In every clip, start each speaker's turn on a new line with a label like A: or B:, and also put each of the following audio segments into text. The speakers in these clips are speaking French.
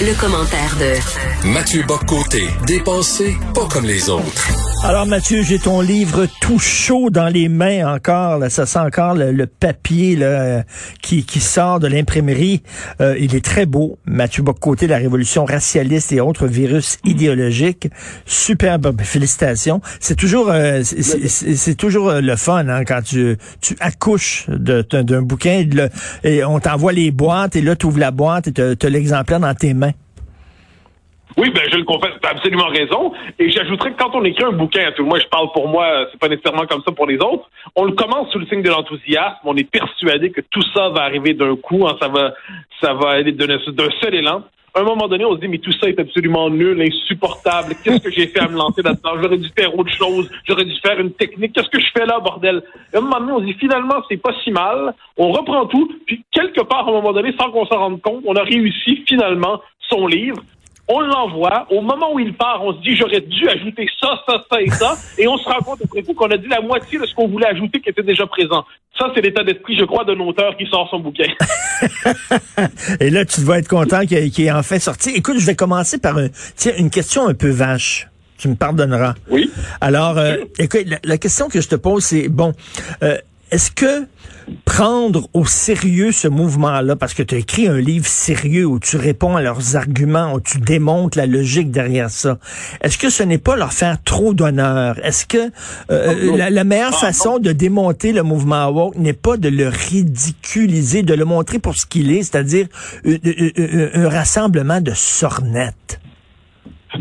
A: Le, commentaire de
B: Mathieu Boccoté, dépensé pas comme les autres.
C: Alors Mathieu, j'ai ton livre tout chaud dans les mains encore. Là, ça sent encore le, papier là, qui, qui sort de l'imprimerie. Euh, il est très beau. Mathieu Boccoté, la révolution racialiste et autres virus idéologiques. Superbe, félicitations. C'est toujours, euh, c'est toujours euh, le fun hein, quand tu, tu accouches d'un bouquin et on t'envoie les boîtes et là tu ouvres la boîte et tu as l'exemplaire dans tes mains.
D: Oui, ben je le confesse, tu as absolument raison. Et j'ajouterais que quand on écrit un bouquin, tout le moins je parle pour moi, c'est pas nécessairement comme ça pour les autres, on le commence sous le signe de l'enthousiasme, on est persuadé que tout ça va arriver d'un coup, hein, ça va ça va aller d'un seul élan. À un moment donné, on se dit, mais tout ça est absolument nul, insupportable. Qu'est-ce que j'ai fait à me lancer là-dedans? J'aurais dû faire autre chose. J'aurais dû faire une technique. Qu'est-ce que je fais là, bordel? à un moment donné, on se dit, finalement, c'est pas si mal. On reprend tout. Puis, quelque part, à un moment donné, sans qu'on s'en rende compte, on a réussi finalement son livre on l'envoie. Au moment où il part, on se dit j'aurais dû ajouter ça, ça, ça et ça, et on se rend compte après coup qu'on a dit la moitié de ce qu'on voulait ajouter qui était déjà présent. Ça, c'est l'état d'esprit, je crois, d'un auteur qui sort son bouquin.
C: et là, tu vas être content qu'il ait, en fait sorti. Écoute, je vais commencer par une question un peu vache. Tu me pardonneras.
D: Oui.
C: Alors, euh, écoute, la, question que je te pose, c'est bon. Euh, est-ce que prendre au sérieux ce mouvement-là, parce que tu as écrit un livre sérieux où tu réponds à leurs arguments, où tu démontres la logique derrière ça, est-ce que ce n'est pas leur faire trop d'honneur? Est-ce que euh, la, meilleure ah, façon de démonter le mouvement woke n'est pas de le ridiculiser, de le montrer pour ce qu'il est, c'est-à-dire un rassemblement de sornettes?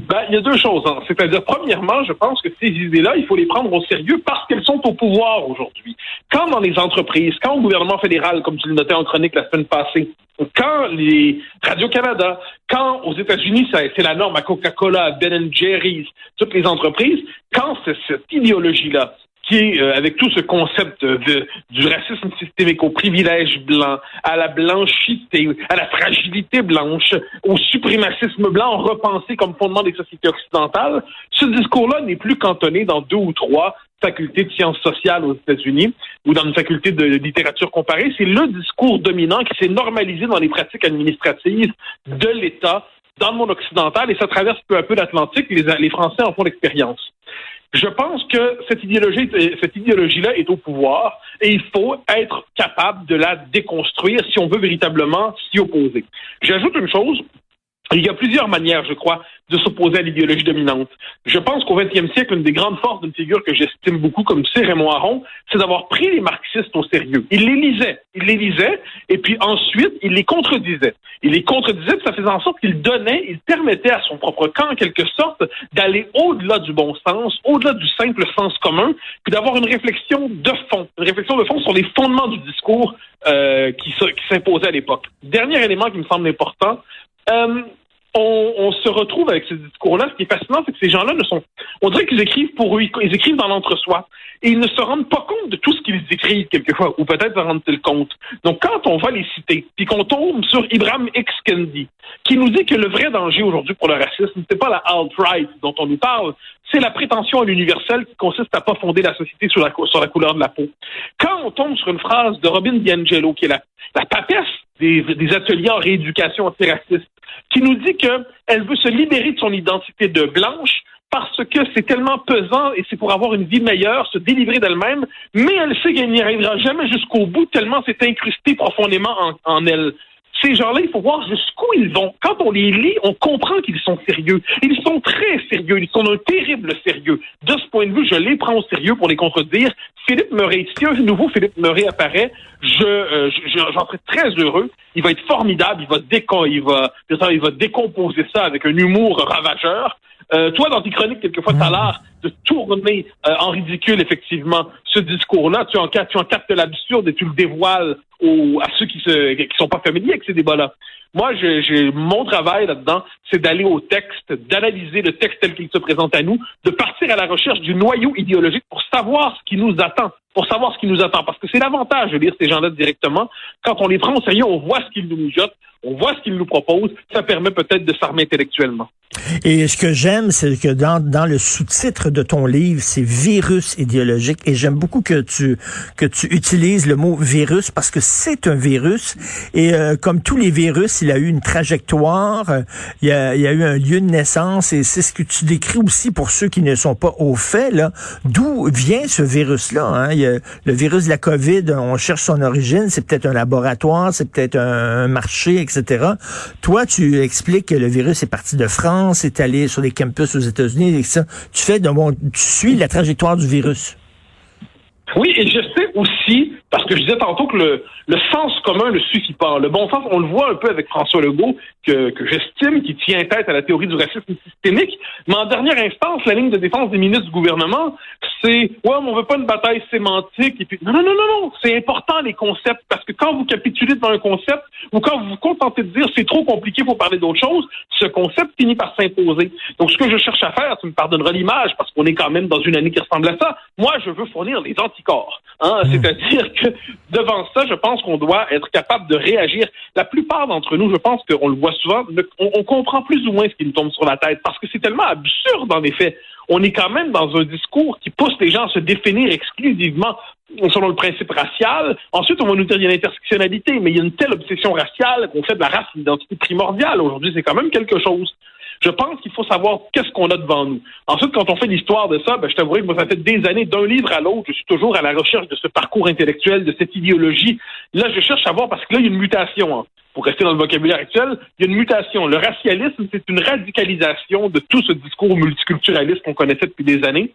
D: Ben, il y a deux choses. Hein. C'est-à-dire, premièrement, je pense que ces idées-là, il faut les prendre au sérieux parce qu'elles sont au pouvoir aujourd'hui. Quand dans les entreprises, quand au gouvernement fédéral, comme tu le notais en chronique la semaine passée, quand les Radio-Canada, quand aux États-Unis, c'est la norme à Coca-Cola, à Ben Jerry's, toutes les entreprises, quand c'est cette idéologie-là qui est, euh, avec tout ce concept de, du racisme systémique au privilège blanc, à la blanchité, à la fragilité blanche, au suprémacisme blanc repensé comme fondement des sociétés occidentales, ce discours-là n'est plus cantonné dans deux ou trois facultés de sciences sociales aux États-Unis ou dans une faculté de littérature comparée. C'est le discours dominant qui s'est normalisé dans les pratiques administratives de l'État dans le monde occidental et ça traverse peu à peu l'Atlantique. Les, les Français en font l'expérience. Je pense que cette idéologie, cette idéologie-là est au pouvoir et il faut être capable de la déconstruire si on veut véritablement s'y opposer. J'ajoute une chose, il y a plusieurs manières, je crois, de s'opposer à l'idéologie dominante. Je pense qu'au XXe siècle, une des grandes forces d'une figure que j'estime beaucoup, comme c'est Raymond Aron, c'est d'avoir pris les marxistes au sérieux. Il les lisait, il les lisait, et puis ensuite, il les contredisait. Il les contredisait, puis ça faisait en sorte qu'il donnait, il permettait à son propre camp, en quelque sorte, d'aller au-delà du bon sens, au-delà du simple sens commun, puis d'avoir une réflexion de fond, une réflexion de fond sur les fondements du discours euh, qui, s'imposait à l'époque. Dernier élément qui me semble important, euh, on, on, se retrouve avec ce discours-là. Ce qui est fascinant, c'est que ces gens-là ne sont. On dirait qu'ils écrivent pour eux, ils écrivent dans l'entre-soi. Et ils ne se rendent pas compte de tout ce qu'ils écrivent quelquefois, ou peut-être se rendent-ils compte. Donc, quand on va les citer, puis qu'on tombe sur Ibrahim X. Kendi, qui nous dit que le vrai danger aujourd'hui pour le racisme, c'est pas la alt-right dont on nous parle, c'est la prétention à l'universel qui consiste à pas fonder la société sur la, sur la couleur de la peau. Quand on tombe sur une phrase de Robin DiAngelo, qui est la, la papesse des, des ateliers en rééducation antiraciste, qui nous dit qu'elle veut se libérer de son identité de blanche parce que c'est tellement pesant et c'est pour avoir une vie meilleure, se délivrer d'elle-même, mais elle sait qu'elle n'y arrivera jamais jusqu'au bout tellement c'est incrusté profondément en elle ces gens-là, il faut voir jusqu'où ils vont. Quand on les lit, on comprend qu'ils sont sérieux. Ils sont très sérieux. Ils sont d'un terrible sérieux. De ce point de vue, je les prends au sérieux pour les contredire. Philippe Murray, si un nouveau Philippe Murray apparaît, je, euh, j'en serais très heureux. Il va être formidable. Il va, il va, il va décomposer ça avec un humour ravageur. Euh, toi, dans tes chroniques, quelquefois, tu as l'air de tourner euh, en ridicule, effectivement, ce discours-là. Tu en, tu captes l'absurde et tu le dévoiles aux, à ceux qui ne qui sont pas familiers avec ces débats-là. Moi, j'ai mon travail là-dedans, c'est d'aller au texte, d'analyser le texte tel qu'il se présente à nous, de partir à la recherche du noyau idéologique pour savoir ce qui nous attend, pour savoir ce qui nous attend. Parce que c'est l'avantage de lire ces gens-là directement. Quand on les prend au sérieux, on voit ce qu'ils nous mijotent, on voit ce qu'ils nous proposent. Ça permet peut-être de s'armer intellectuellement.
C: Et ce que j'aime, c'est que dans, dans le sous-titre de ton livre, c'est virus idéologique. Et j'aime beaucoup que tu que tu utilises le mot virus parce que c'est un virus. Et euh, comme tous les virus, il a eu une trajectoire, il, y a, il a eu un lieu de naissance. Et c'est ce que tu décris aussi pour ceux qui ne sont pas au fait. là. D'où vient ce virus-là? Hein? A le virus de la COVID, on cherche son origine. C'est peut-être un laboratoire, c'est peut-être un, marché, etc. Toi, tu expliques que le virus est parti de France, est allé sur des campus aux États-Unis, et ça. Tu fais de tu suis la trajectoire du virus.
D: Oui, et je sais aussi, parce que je disais tantôt que le, le sens commun ne suffit pas. Le bon sens, on le voit un peu avec François Legault, que, que j'estime qui tient tête à la théorie du racisme systémique. Mais en dernière instance, la ligne de défense des ministres du gouvernement, c'est ouais, mais on veut pas une bataille sémantique. Et puis non, non, non, non, non. C'est important les concepts parce que quand vous capitulez devant un concept ou quand vous vous contentez de dire c'est trop compliqué pour parler d'autre chose, ce concept finit par s'imposer. Donc ce que je cherche à faire, tu me pardonneras l'image parce qu'on est quand même dans une année qui ressemble à ça. Moi, je veux fournir les anticorps. Hein? Mmh. C'est-à-dire que devant ça, je pense qu'on doit être capable de réagir. La plupart d'entre nous, je pense qu'on le voit souvent, on, comprend plus ou moins ce qui nous tombe sur la tête parce que c'est tellement absurde en effet. On est quand même dans un discours qui pousse les gens à se définir exclusivement selon le principe racial. Ensuite, on va nous dire qu'il y a l'intersectionnalité, mais il y a une telle obsession raciale qu'on fait de la race une identité primordiale. Aujourd'hui, c'est quand même quelque chose. Je pense qu'il faut savoir qu'est-ce qu'on a devant nous. Ensuite, quand on fait l'histoire de ça, ben, je t'avouerai que moi, ça fait des années, d'un livre à l'autre, je suis toujours à la recherche de ce parcours intellectuel, de cette idéologie. Là, je cherche à voir parce que là, il y a une mutation. Hein. Pour rester dans le vocabulaire actuel, il y a une mutation. Le racialisme, c'est une radicalisation de tout ce discours multiculturaliste qu'on connaissait depuis des années.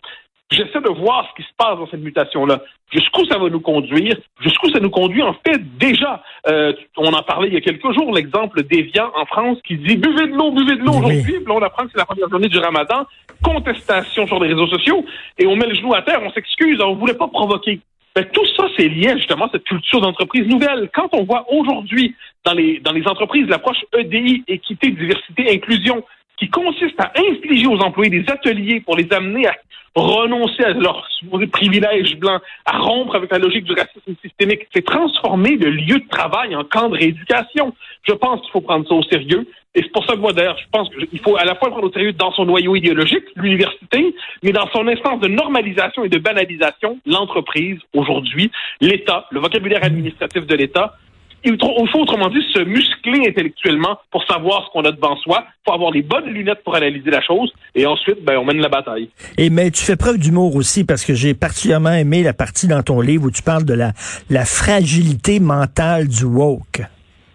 D: J'essaie de voir ce qui se passe dans cette mutation-là. Jusqu'où ça va nous conduire? Jusqu'où ça nous conduit? En fait, déjà, euh, on en parlait il y a quelques jours, l'exemple d'Evian en France qui dit buvez de l'eau, buvez de l'eau aujourd'hui. Puis là, on apprend que c'est la première journée du ramadan. Contestation sur les réseaux sociaux. Et on met le genou à terre, on s'excuse, on voulait pas provoquer. Ben, tout ça, c'est lié justement à cette culture d'entreprise nouvelle. Quand on voit aujourd'hui dans les, dans les entreprises l'approche EDI, équité, diversité, inclusion, qui consiste à infliger aux employés des ateliers pour les amener à renoncer à leurs privilèges blancs, à rompre avec la logique du racisme systémique. C'est transformer le lieu de travail en camp de rééducation. Je pense qu'il faut prendre ça au sérieux. Et c'est pour ça que moi, d'ailleurs, je pense qu'il faut à la fois le prendre au sérieux dans son noyau idéologique, l'université, mais dans son instance de normalisation et de banalisation, l'entreprise, aujourd'hui, l'État, le vocabulaire administratif de l'État, il faut autrement dit se muscler intellectuellement pour savoir ce qu'on a devant soi. Il faut avoir les bonnes lunettes pour analyser la chose et ensuite, ben, on mène la bataille.
C: Et mais tu fais preuve d'humour aussi parce que j'ai particulièrement aimé la partie dans ton livre où tu parles de la, la fragilité mentale du woke.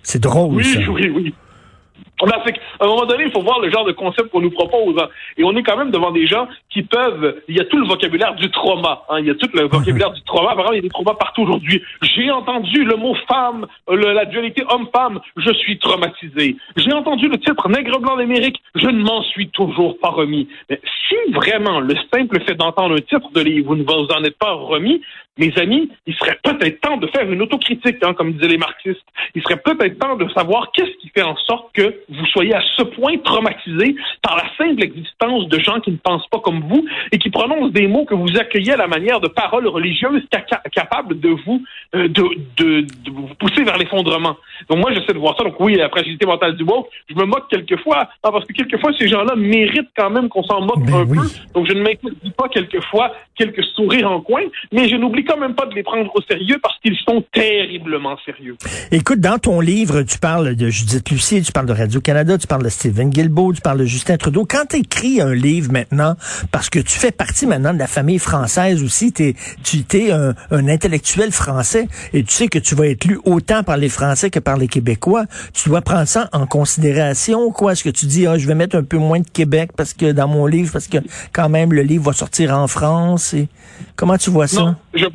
C: C'est drôle.
D: Oui, oui, oui. À un moment donné, il faut voir le genre de concept qu'on nous propose. Hein. Et on est quand même devant des gens qui peuvent. Il y a tout le vocabulaire du trauma. Hein. Il y a tout le vocabulaire du trauma. Apparemment, il y a des traumas partout aujourd'hui. J'ai entendu le mot femme, la dualité homme-femme. Je suis traumatisé. J'ai entendu le titre Nègre blanc d'Amérique. Je ne m'en suis toujours pas remis. Mais si vraiment le simple fait d'entendre un titre de livre, vous ne vous en êtes pas remis, mes amis, il serait peut-être temps de faire une autocritique, hein, comme disaient les marxistes. Il serait peut-être temps de savoir qu'est-ce qui fait en sorte que vous soyez à ce point traumatisé par la simple existence de gens qui ne pensent pas comme vous et qui prononcent des mots que vous accueillez à la manière de paroles religieuses capables de vous, euh, de, de, vous pousser vers l'effondrement. Donc moi, j'essaie de voir ça. Donc oui, la fragilité mentale du mot, je me moque quelquefois, hein, parce que quelquefois, ces gens-là méritent quand même qu'on s'en moque un peu. Donc je ne m'interdis pas quelquefois quelques sourires en coin, mais je n'oublie quand même pas de les prendre au sérieux parce qu'ils sont terriblement sérieux.
C: Écoute, dans ton livre, tu parles de Judith Lucie, tu parles de Radio-Canada, tu parles de Stephen Guilbeault, tu parles de Justin Trudeau. Quand tu écris un livre maintenant, parce que tu fais partie maintenant de la famille française aussi, es, tu es un, un intellectuel français et tu sais que tu vas être lu autant par les Français que par les Québécois. Tu dois prendre ça en considération, quoi? Est-ce que tu dis, ah, je vais mettre un peu moins de Québec parce que dans mon livre, parce que quand même le livre va sortir en France et comment tu vois ça?
D: Non, je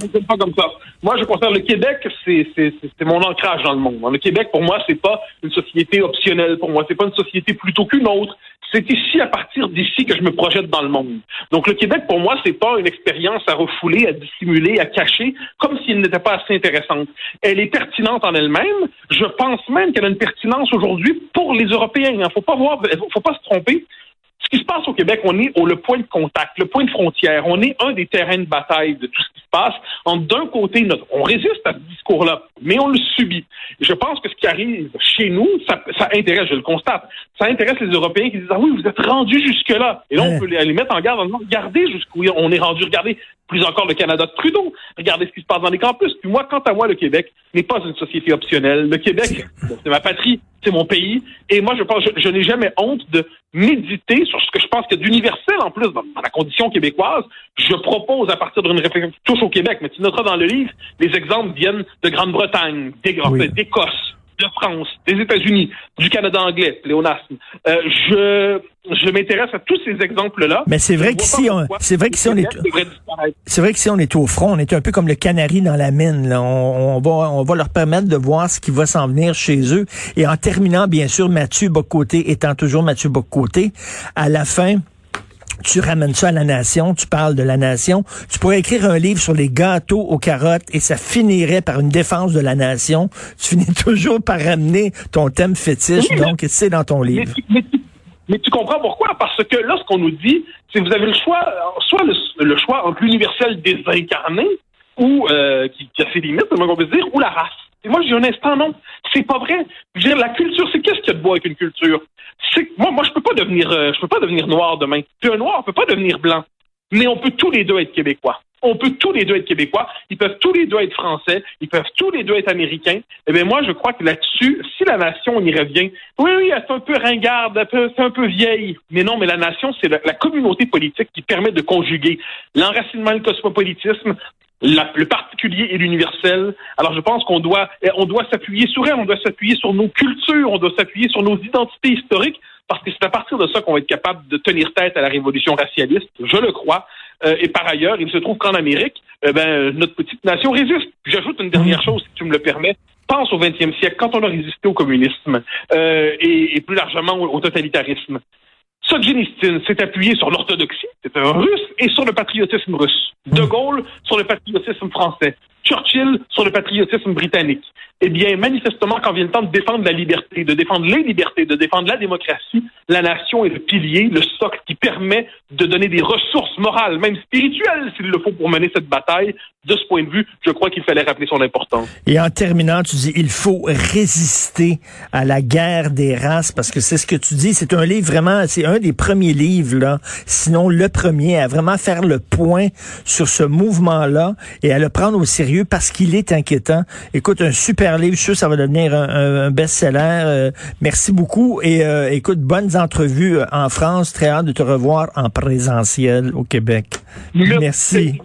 D: Moi, je considère le Québec, c'est mon ancrage dans le monde. Le Québec, pour moi, c'est pas une société optionnelle. Pour moi, c'est pas une société plutôt qu'une autre. C'est ici, à partir d'ici, que je me projette dans le monde. Donc, le Québec, pour moi, c'est pas une expérience à refouler, à dissimuler, à cacher, comme s'il n'était pas assez intéressante. Elle est pertinente en elle-même. Je pense même qu'elle a une pertinence aujourd'hui pour les Européens. Il faut pas voir, faut pas se tromper Ce qui se passe au Québec, on est au le point de contact, le point de frontière. On est un des terrains de bataille de tout ce qui se passe. D'un côté, notre, on résiste à ce discours-là, mais on le subit. Je pense que ce qui arrive chez nous, ça, ça intéresse, je le constate, ça intéresse les Européens qui disent ah oui, vous êtes rendus jusque là. Et là, on peut les, les mettre en garde en disant regardez jusqu'où on est rendu, regardez plus encore le Canada de Trudeau. Regardez ce qui se passe dans les campus. Puis moi, quant à moi, le Québec n'est pas une société optionnelle. Le Québec, c'est ma patrie, c'est mon pays. Et moi, je pense, je, je n'ai jamais honte de méditer sur ce que je pense qu'il y a d'universel en plus dans, dans, la condition québécoise. Je propose à partir d'une réflexion qui touche au Québec, mais tu noteras dans le livre, les exemples viennent de Grande-Bretagne, d'Écosse, de France, des États-Unis, du Canada anglais, pléonasme. Euh, je je m'intéresse à tous ces exemples-là.
C: Mais c'est vrai qu'ici, c'est vrai qu'ici on est, c'est vrai qu'ici on est au front, on est un peu comme le canari dans la mine. Là. On, on, va, on va leur permettre de voir ce qui va s'en venir chez eux. Et en terminant, bien sûr, Mathieu Bocoté étant toujours Mathieu Bocoté, à la fin tu ramènes ça à la nation, tu parles de la nation. Tu pourrais écrire un livre sur les gâteaux aux carottes et ça finirait par une défense de la nation. Tu finis toujours par ramener ton thème fétiche, donc c'est dans ton livre.
D: Mais, mais, mais, tu comprends pourquoi? Parce que lorsqu'on nous dit, c'est vous avez le choix, soit le, le choix entre l'universel désincarné, ou euh, qui, qui, a ses limites, comment on peut dire, ou la race. Et moi, j'ai un instant, non. C'est pas vrai. Je veux dire, la culture, c'est qu'est-ce qu'il y a de beau avec une culture? Moi, moi, je peux pas devenir, euh, je peux pas devenir noir demain. Puis un noir peut pas devenir blanc. Mais on peut tous les deux être québécois. On peut tous les deux être québécois. Ils peuvent tous les deux être français. Ils peuvent tous les deux être américains. Eh bien, moi, je crois que là-dessus, si la nation, on y revient, oui, oui, elle est un peu ringarde, c'est un peu vieille. Mais non, mais la nation, c'est la, la, communauté politique qui permet de conjuguer l'enracinement et le cosmopolitisme, la, le particulier et l'universel. Alors je pense qu'on doit on doit s'appuyer sur elle, on doit s'appuyer sur nos cultures, on doit s'appuyer sur nos identités historiques, parce que c'est à partir de ça qu'on va être capable de tenir tête à la révolution racialiste, je le crois. Euh, et par ailleurs, il se trouve qu'en Amérique, euh, ben, notre petite nation résiste. J'ajoute une dernière chose, si tu me le permets. Pense au 20e siècle, quand on a résisté au communisme euh, et, et, plus largement au, au totalitarisme. Solzhenitsyn s'est appuyé sur l'orthodoxie, c'est un russe, et sur le patriotisme russe. De Gaulle sur le patriotisme français. Churchill sur le patriotisme britannique. Eh bien, manifestement, quand vient le temps de défendre la liberté, de défendre les libertés, de défendre la démocratie, la nation est le pilier, le socle qui permet de donner des ressources morales, même spirituelles, s'il le faut, pour mener cette bataille. De ce point de vue, je crois qu'il fallait rappeler son importance.
C: Et en terminant, tu dis, il faut résister à la guerre des races, parce que c'est ce que tu dis. C'est un livre vraiment, c'est un des premiers livres, là, sinon le premier, à vraiment faire le point sur ce mouvement-là et à le prendre au sérieux parce qu'il est inquiétant. Écoute, un super livre, je suis sûr que ça va devenir un, un, un best-seller. Euh, merci beaucoup et euh, écoute, bonnes entrevues en France. Très hâte de te revoir en présentiel au Québec.
D: Merci. Merci.